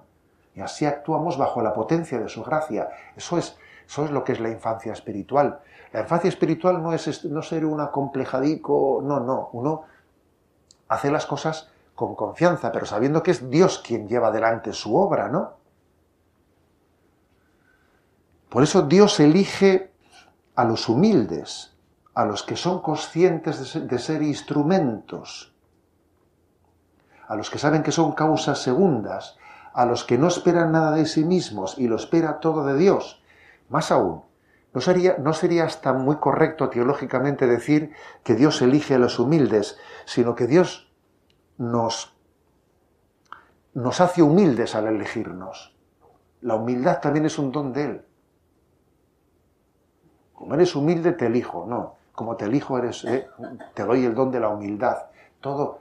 Y así actuamos bajo la potencia de su gracia. Eso es, eso es lo que es la infancia espiritual. La infancia espiritual no es no ser un acomplejadico, no, no. Uno hace las cosas con confianza, pero sabiendo que es Dios quien lleva adelante su obra, ¿no? Por eso Dios elige a los humildes, a los que son conscientes de ser, instrumentos, a los que saben que son causas segundas, a los que no esperan nada de sí mismos y lo espera todo de Dios. Más aún, no sería, no sería hasta muy correcto teológicamente decir que Dios elige a los humildes, sino que Dios nos, nos hace humildes al elegirnos. La humildad también es un don de Él. Como eres humilde, te elijo. No, como te elijo, eres, eh, te doy el don de la humildad. Todo,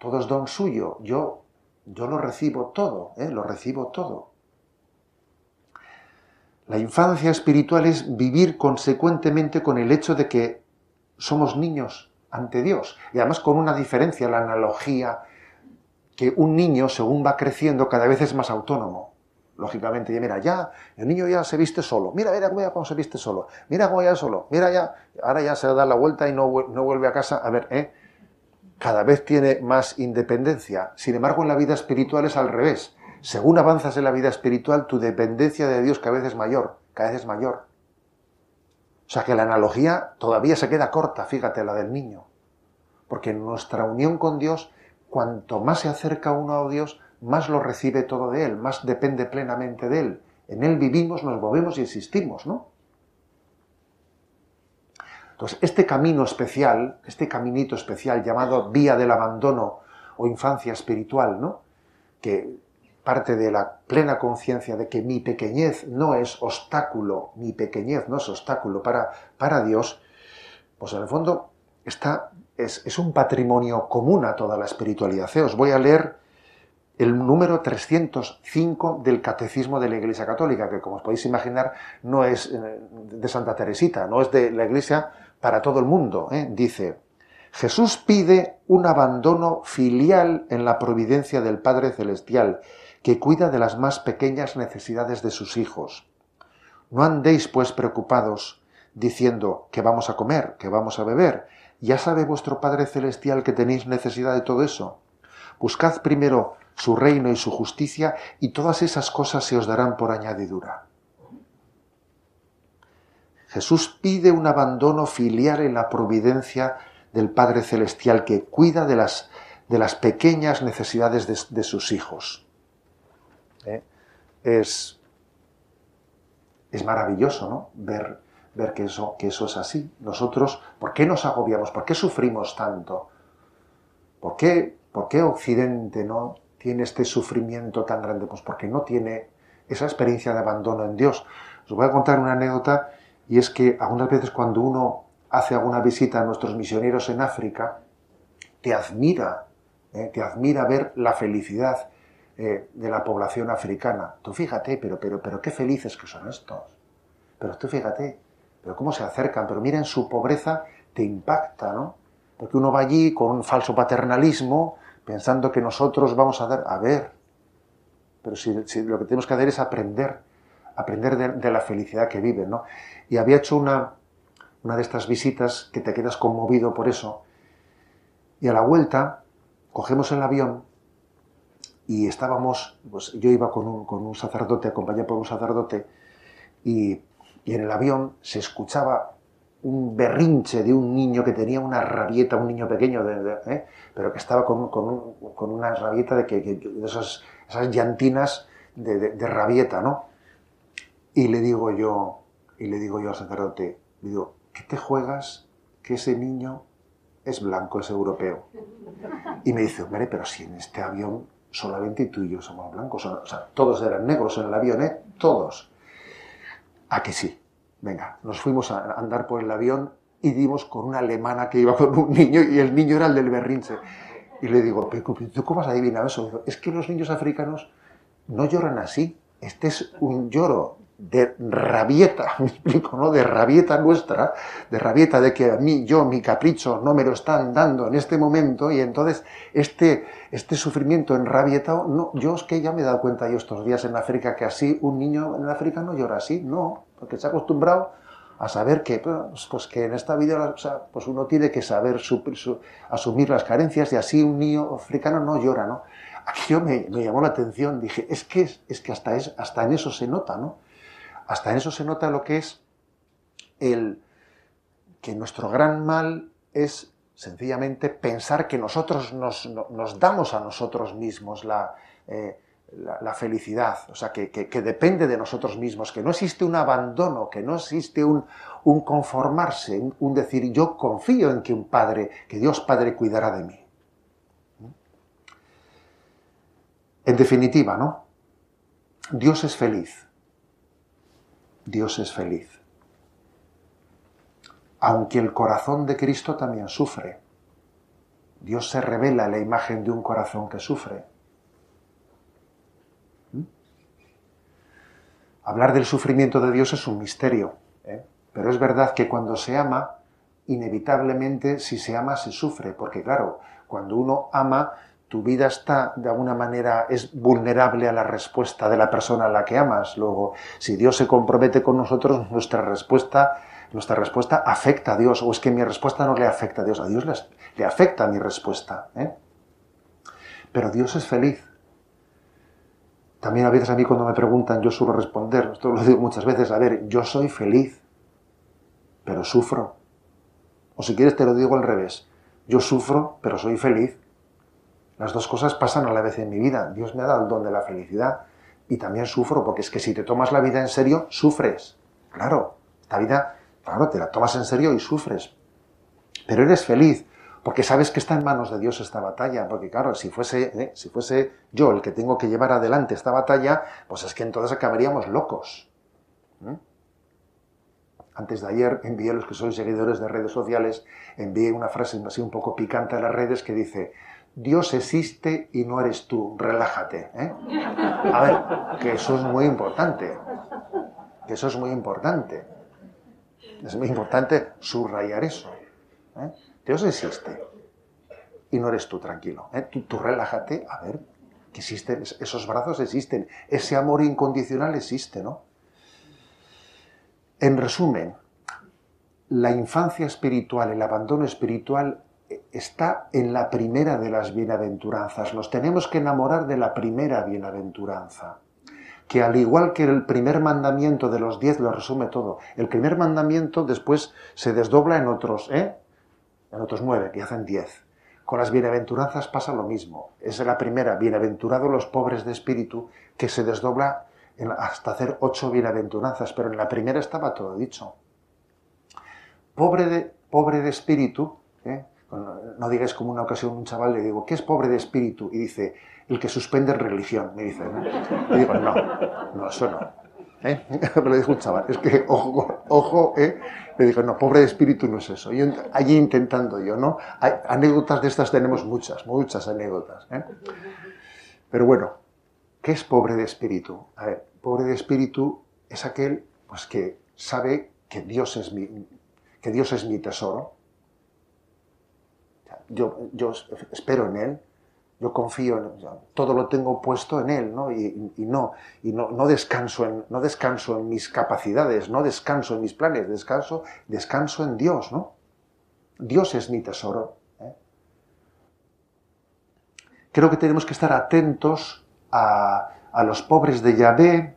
es don suyo. Yo, yo lo recibo todo, eh, lo recibo todo. La infancia espiritual es vivir consecuentemente con el hecho de que somos niños ante Dios. Y además con una diferencia, la analogía, que un niño, según va creciendo, cada vez es más autónomo lógicamente, ya mira, ya, el niño ya se viste solo, mira, mira cómo, se viste solo, mira cómo ya solo, mira ya, ahora ya se da la vuelta y no, no vuelve a casa, a ver, ¿eh? cada vez tiene más independencia. Sin embargo, en la vida espiritual es al revés. Según avanzas en la vida espiritual, tu dependencia de Dios cada vez es mayor, cada vez es mayor. O sea que la analogía todavía se queda corta, fíjate, la del niño. Porque en nuestra unión con Dios, cuanto más se acerca uno a Dios, más lo recibe todo de Él, más depende plenamente de Él. En Él vivimos, nos movemos y existimos, ¿no? Entonces, este camino especial, este caminito especial llamado vía del abandono o infancia espiritual, ¿no? Que parte de la plena conciencia de que mi pequeñez no es obstáculo, mi pequeñez no es obstáculo para, para Dios, pues en el fondo está, es, es un patrimonio común a toda la espiritualidad. Os voy a leer el número 305 del Catecismo de la Iglesia Católica, que como os podéis imaginar no es eh, de Santa Teresita, no es de la Iglesia para todo el mundo. ¿eh? Dice, Jesús pide un abandono filial en la providencia del Padre Celestial, que cuida de las más pequeñas necesidades de sus hijos. No andéis pues preocupados diciendo que vamos a comer, que vamos a beber. Ya sabe vuestro Padre Celestial que tenéis necesidad de todo eso. Buscad primero su reino y su justicia, y todas esas cosas se os darán por añadidura. Jesús pide un abandono filial en la providencia del Padre Celestial que cuida de las, de las pequeñas necesidades de, sus hijos. ¿Eh? Es, es maravilloso ¿no? ver, ver que, eso, que eso es así. Nosotros, ¿por qué nos agobiamos? ¿Por qué sufrimos tanto? ¿Por qué, por qué Occidente no tiene este sufrimiento tan grande? Pues porque no tiene esa experiencia de abandono en Dios. Os voy a contar una anécdota y es que algunas veces cuando uno hace alguna visita a nuestros misioneros en África, te admira, eh, te admira ver la felicidad eh, de la población africana. Tú fíjate, pero, pero, pero qué felices que son estos. Pero tú fíjate, pero cómo se acercan, pero miren su pobreza, te impacta, ¿no? Porque uno va allí con un falso paternalismo, pensando que nosotros vamos a dar, a ver, pero si, lo que tenemos que hacer es aprender, aprender de, la felicidad que viven, ¿no? Y había hecho una, una de estas visitas que te quedas conmovido por eso, y a la vuelta cogemos el avión y estábamos, pues yo iba con un, con un sacerdote, acompañado por un sacerdote, y, y en el avión se escuchaba un berrinche de un niño que tenía una rabieta, un niño pequeño, de, ¿eh? pero que estaba con, con, una rabieta de, que, de esas, esas, llantinas de, rabieta, ¿no? Y le digo yo, y le digo yo al sacerdote, digo, ¿qué te juegas que ese niño es blanco, es europeo? Y me dice, hombre, pero si en este avión solamente tú y yo somos blancos, o sea, todos eran negros en el avión, ¿eh? Todos. ¿A que sí? Venga, nos fuimos a andar por el avión y dimos con una alemana que iba con un niño y el niño era el del berrinche. Y le digo, ¿tú cómo has adivinado eso? Es que los niños africanos no lloran así. Este es un lloro de rabieta, me explico, ¿no? De rabieta nuestra, de rabieta de que a mí, yo, mi capricho no me lo están dando en este momento y entonces este, este sufrimiento en rabieta, no, yo es que ya me he dado cuenta yo estos días en África que así un niño en África no llora así, no, porque se ha acostumbrado a saber que, pues, pues que en esta vida, pues uno tiene que saber asumir las carencias y así un niño africano no llora, ¿no? Aquello me, me llamó la atención, dije, es que, es que hasta, es, hasta en eso se nota, ¿no? Hasta en eso se nota lo que es el que nuestro gran mal es sencillamente pensar que nosotros nos, damos a nosotros mismos eh, la, felicidad, o sea, que, depende de nosotros mismos, que no existe un abandono, que no existe un, conformarse, un, un, decir yo confío en que un Padre, que Dios Padre cuidará de mí. En definitiva, ¿no? Dios es feliz. Dios es feliz. Aunque el corazón de Cristo también sufre. Dios se revela la imagen de un corazón que sufre. ¿Mm? Hablar del sufrimiento de Dios es un misterio, ¿eh? pero es verdad que cuando se ama, inevitablemente si se ama se sufre, porque claro, cuando uno ama tu vida está, de alguna manera, es vulnerable a la respuesta de la persona a la que amas. Luego, si Dios se compromete con nosotros, nuestra respuesta, nuestra respuesta afecta a Dios, o es que mi respuesta no le afecta a Dios, a Dios le, afecta mi respuesta. ¿eh? Pero Dios es feliz. También a veces a mí cuando me preguntan, yo suelo responder, esto lo digo muchas veces, a ver, yo soy feliz, pero sufro. O si quieres te lo digo al revés, yo sufro, pero soy feliz. Las dos cosas pasan a la vez en mi vida. Dios me ha dado el don de la felicidad y también sufro, porque es que si te tomas la vida en serio, sufres. Claro, esta vida, claro, te la tomas en serio y sufres. Pero eres feliz, porque sabes que está en manos de Dios esta batalla, porque claro, si fuese, ¿eh? si fuese yo el que tengo que llevar adelante esta batalla, pues es que entonces acabaríamos locos. ¿Mm? Antes de ayer envié a los que sois seguidores de redes sociales, envié una frase así un poco picante a las redes que dice, Dios existe y no eres tú, relájate. ¿eh? A ver, que eso es muy importante. Que eso es muy importante. Es muy importante subrayar eso. ¿eh? Dios existe y no eres tú, tranquilo. ¿eh? Tú, relájate, a ver, que existen, esos brazos existen, ese amor incondicional existe, ¿no? En resumen, la infancia espiritual, el abandono espiritual está en la primera de las bienaventuranzas. Nos tenemos que enamorar de la primera bienaventuranza, que al igual que el primer mandamiento de los diez lo resume todo. El primer mandamiento después se desdobla en otros, ¿eh? En otros nueve, que hacen diez. Con las bienaventuranzas pasa lo mismo. Es la primera, bienaventurados los pobres de espíritu, que se desdobla hasta hacer ocho bienaventuranzas, pero en la primera estaba todo dicho. Pobre de, pobre de espíritu, ¿eh? No digáis como una ocasión un chaval le digo, ¿qué es pobre de espíritu? Y dice, el que suspende religión, me dice. ¿no? Y digo, no, no, eso no. ¿Eh? Me lo dijo un chaval, es que, ojo, ojo, ¿eh? le digo, no, pobre de espíritu no es eso. Yo allí intentando yo, ¿no? Hay, anécdotas de estas tenemos muchas, muchas anécdotas. ¿eh? Pero bueno, ¿qué es pobre de espíritu? A ver, pobre de espíritu es aquel pues, que sabe que Dios es mi, que Dios es mi tesoro, yo, espero en Él, yo confío en todo lo tengo puesto en Él, ¿no? Y, no, y no, no, descanso en, no descanso en mis capacidades, no descanso en mis planes, descanso, descanso en Dios, ¿no? Dios es mi tesoro. ¿eh? Creo que tenemos que estar atentos a, a los pobres de Yahvé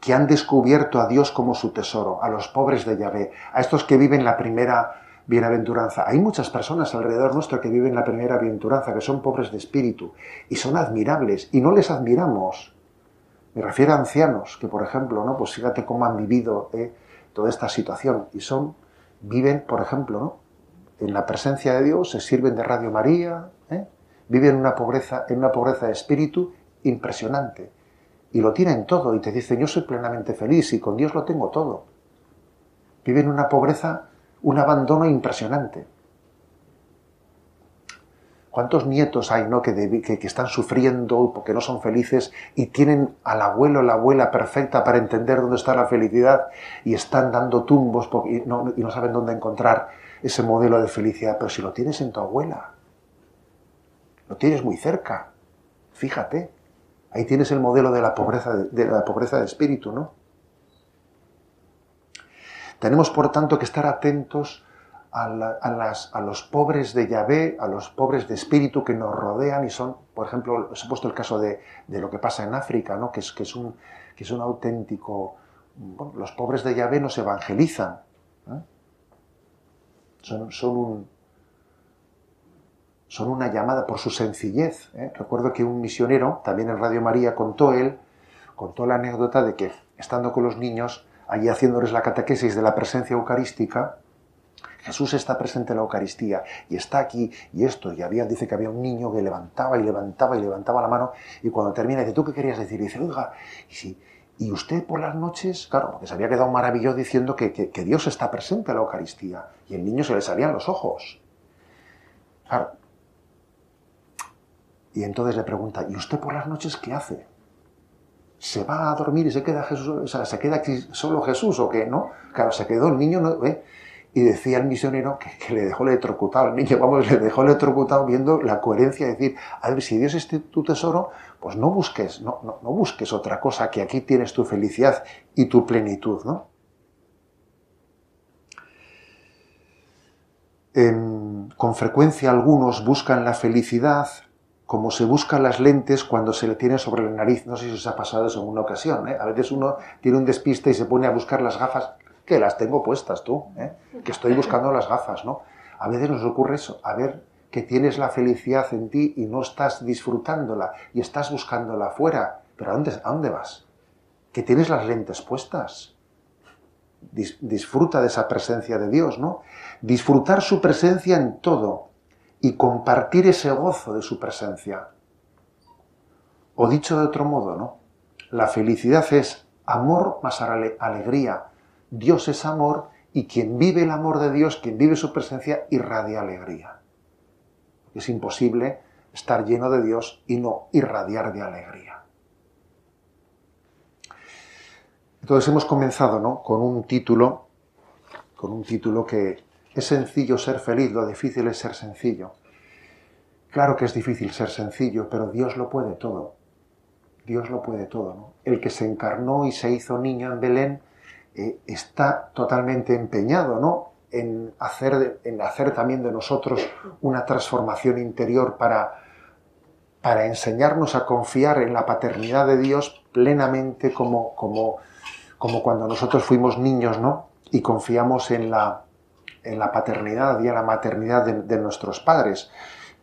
que han descubierto a Dios como su tesoro, a los pobres de Yahvé, a estos que viven la primera bienaventuranza. Hay muchas personas alrededor nuestro que viven la primera bienaventuranza, que son pobres de espíritu y son admirables y no les admiramos. Me refiero a ancianos que, por ejemplo, ¿no? Pues fíjate cómo han vivido eh, toda esta situación y son, viven, por ejemplo, ¿no? En la presencia de Dios, se sirven de Radio María, ¿eh? viven una pobreza, en una pobreza de espíritu impresionante. Y lo tienen todo y te dicen, yo soy plenamente feliz y con Dios lo tengo todo. Viven una pobreza un abandono impresionante. ¿Cuántos nietos hay ¿no? que, están sufriendo porque no son felices y tienen al abuelo o la abuela perfecta para entender dónde está la felicidad y están dando tumbos no, y no saben dónde encontrar ese modelo de felicidad? Pero si lo tienes en tu abuela, lo tienes muy cerca, fíjate, ahí tienes el modelo de la pobreza de, la pobreza de espíritu, ¿no? Tenemos, por tanto, que estar atentos a, los pobres de Yahvé, a los pobres de espíritu que nos rodean y son, por ejemplo, os he puesto el caso de, lo que pasa en África, ¿no? que, es, que, es un, que es un auténtico... los pobres de Yahvé nos evangelizan. ¿eh? Son una llamada por su sencillez. ¿eh? Recuerdo que un misionero, también en Radio María, contó él, contó la anécdota de que estando con los niños, allí haciéndoles la catequesis de la presencia eucarística, Jesús está presente en la Eucaristía y está aquí y esto. Y había, dice que había un niño que levantaba y levantaba y levantaba la mano y cuando termina dice, ¿tú qué querías decir? Y dice, oiga, y y usted por las noches, claro, porque se había quedado maravilloso diciendo que, que, Dios está presente en la Eucaristía y el niño se le salían los ojos. Claro. Y entonces le pregunta, ¿y usted por las noches qué hace? ¿Se va a dormir y se queda Jesús, o sea, se queda aquí solo Jesús o qué? ¿No? Claro, se quedó el niño, ¿no? ¿Eh? y decía el misionero que, le dejó electrocutado al niño, vamos, le dejó electrocutado viendo la coherencia de decir, a ver, si Dios es tu tesoro, pues no busques, no, no, busques otra cosa, que aquí tienes tu felicidad y tu plenitud, ¿no? con frecuencia algunos buscan la felicidad como se buscan las lentes cuando se le tiene sobre la nariz. No sé si os ha pasado eso en una ocasión. ¿eh? A veces uno tiene un despiste y se pone a buscar las gafas que las tengo puestas tú, ¿eh? que estoy buscando las gafas, ¿no? A veces nos ocurre eso, a ver que tienes la felicidad en ti y no estás disfrutándola y estás buscándola afuera, pero ¿a dónde, a dónde vas? Que tienes las lentes puestas. disfruta de esa presencia de Dios, ¿no? Disfrutar su presencia en todo y compartir ese gozo de su presencia. O dicho de otro modo, ¿no? La felicidad es amor más alegría, Dios es amor y quien vive el amor de Dios, quien vive su presencia, irradia alegría. Es imposible estar lleno de Dios y no irradiar de alegría. Entonces hemos comenzado ¿no? con un título, con un título que es sencillo ser feliz, lo difícil es ser sencillo. Claro que es difícil ser sencillo, pero Dios lo puede todo. Dios lo puede todo. ¿no? El que se encarnó y se hizo niño en Belén eh, está totalmente empeñado ¿no? en, hacer, en hacer también de nosotros una transformación interior para, para enseñarnos a confiar en la paternidad de Dios plenamente como, como, como cuando nosotros fuimos niños ¿no? y confiamos en la, en la paternidad y en la maternidad de, nuestros padres.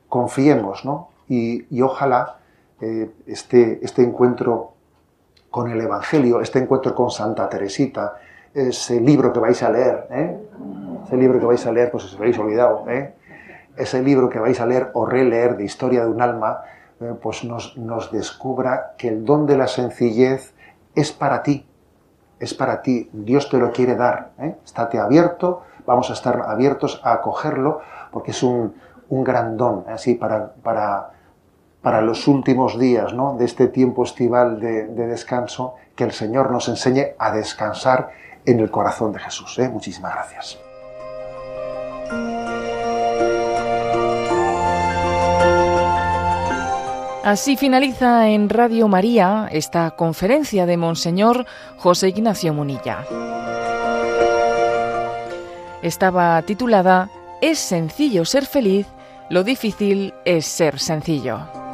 Confiemos, ¿no? Y, ojalá eh, este, este encuentro con el Evangelio, este encuentro con Santa Teresita, ese libro que vais a leer, ¿eh? ese libro que vais a leer, pues os habéis olvidado, ¿eh? ese libro que vais a leer o releer de historia de un alma, eh, pues nos, nos descubra que el don de la sencillez es para ti, es para ti, Dios te lo quiere dar, estate abierto, vamos a estar abiertos a acogerlo, porque es un, un gran don, así, para, para para los últimos días ¿no? de este tiempo estival de, descanso, que el Señor nos enseñe a descansar en el corazón de Jesús. ¿eh? Muchísimas gracias. Así finaliza en Radio María esta conferencia de Monseñor José Ignacio Munilla. Estaba titulada Es sencillo ser feliz, lo difícil es ser sencillo.